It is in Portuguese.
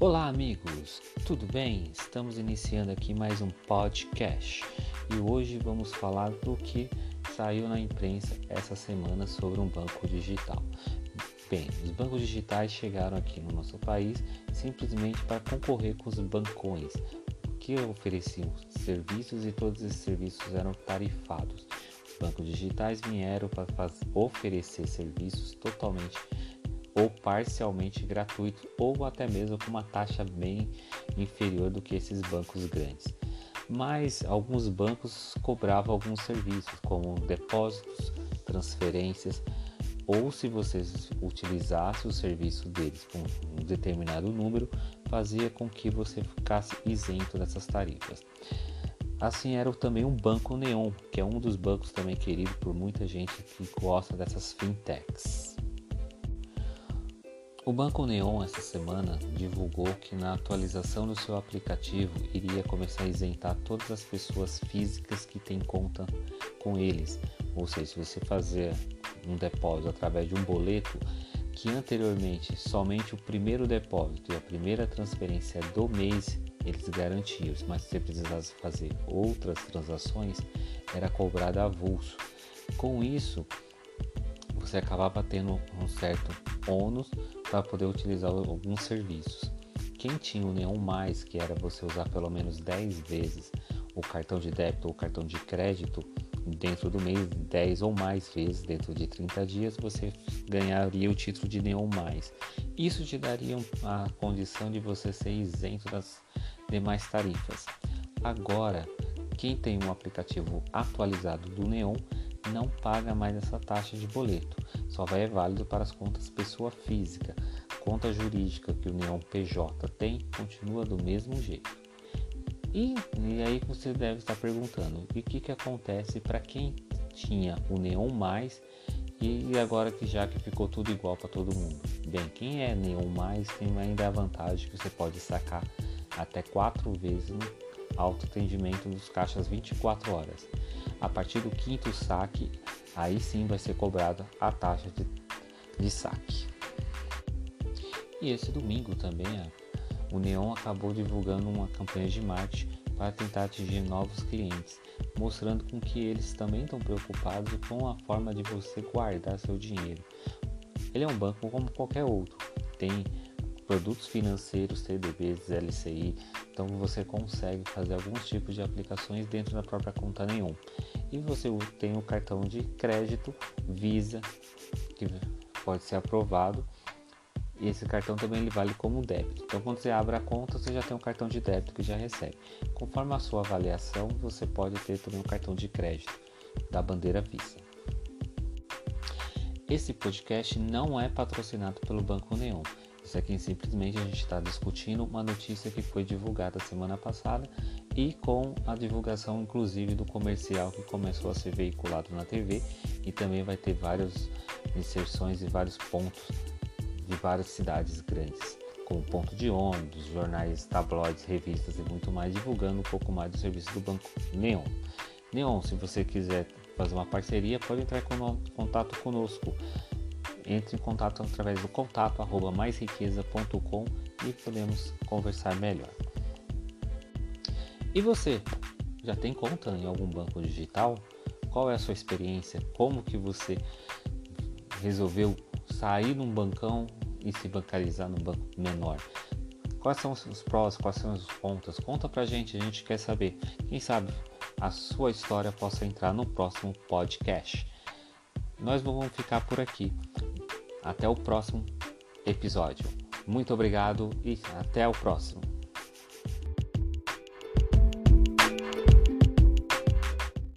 Olá, amigos, tudo bem? Estamos iniciando aqui mais um podcast e hoje vamos falar do que saiu na imprensa essa semana sobre um banco digital. Bem, os bancos digitais chegaram aqui no nosso país simplesmente para concorrer com os bancões, que ofereciam serviços e todos esses serviços eram tarifados. Os bancos digitais vieram para oferecer serviços totalmente ou parcialmente gratuito ou até mesmo com uma taxa bem inferior do que esses bancos grandes. Mas alguns bancos cobravam alguns serviços, como depósitos, transferências, ou se você utilizasse o serviço deles com um determinado número, fazia com que você ficasse isento dessas tarifas. Assim era também um banco Neon, que é um dos bancos também querido por muita gente que gosta dessas fintechs. O Banco Neon essa semana divulgou que na atualização do seu aplicativo iria começar a isentar todas as pessoas físicas que têm conta com eles. Ou seja, se você fazer um depósito através de um boleto que anteriormente somente o primeiro depósito e a primeira transferência do mês eles garantiam, mas se você precisasse fazer outras transações era cobrado avulso. Com isso, você acabava tendo um certo ônus para poder utilizar alguns serviços. Quem tinha o Neon Mais, que era você usar pelo menos 10 vezes o cartão de débito ou cartão de crédito dentro do mês, 10 ou mais vezes dentro de 30 dias, você ganharia o título de Neon Mais. Isso te daria a condição de você ser isento das demais tarifas. Agora, quem tem um aplicativo atualizado do Neon não paga mais essa taxa de boleto. Só vai é válido para as contas pessoa física. Conta jurídica que o Neon PJ tem continua do mesmo jeito. E, e aí você deve estar perguntando, o que, que acontece para quem tinha o Neon Mais e agora que já que ficou tudo igual para todo mundo? Bem, quem é Neon Mais tem ainda a vantagem que você pode sacar até quatro vezes no autoatendimento dos caixas 24 horas. A partir do quinto saque, aí sim vai ser cobrada a taxa de, de saque. E esse domingo também o Neon acabou divulgando uma campanha de marketing para tentar atingir novos clientes, mostrando com que eles também estão preocupados com a forma de você guardar seu dinheiro. Ele é um banco como qualquer outro, tem produtos financeiros, CDBs, LCI, então você consegue fazer alguns tipos de aplicações dentro da própria conta nenhum. E você tem o cartão de crédito Visa, que pode ser aprovado. E esse cartão também ele vale como débito. Então, quando você abre a conta, você já tem um cartão de débito que já recebe. Conforme a sua avaliação, você pode ter também um cartão de crédito da bandeira Visa. Esse podcast não é patrocinado pelo Banco Neon. Isso aqui simplesmente a gente está discutindo uma notícia que foi divulgada semana passada e com a divulgação inclusive do comercial que começou a ser veiculado na TV e também vai ter várias inserções e vários pontos de várias cidades grandes, como ponto de ônibus, jornais, tabloides, revistas e muito mais, divulgando um pouco mais do serviço do Banco Neon. Neon, se você quiser fazer uma parceria, pode entrar em contato conosco entre em contato através do contato arroba maisriqueza.com e podemos conversar melhor. E você, já tem conta em algum banco digital? Qual é a sua experiência? Como que você resolveu sair num bancão e se bancarizar num banco menor? Quais são os prós, quais são os contras? Conta pra gente, a gente quer saber. Quem sabe a sua história possa entrar no próximo podcast. Nós vamos ficar por aqui. Até o próximo episódio. Muito obrigado e até o próximo.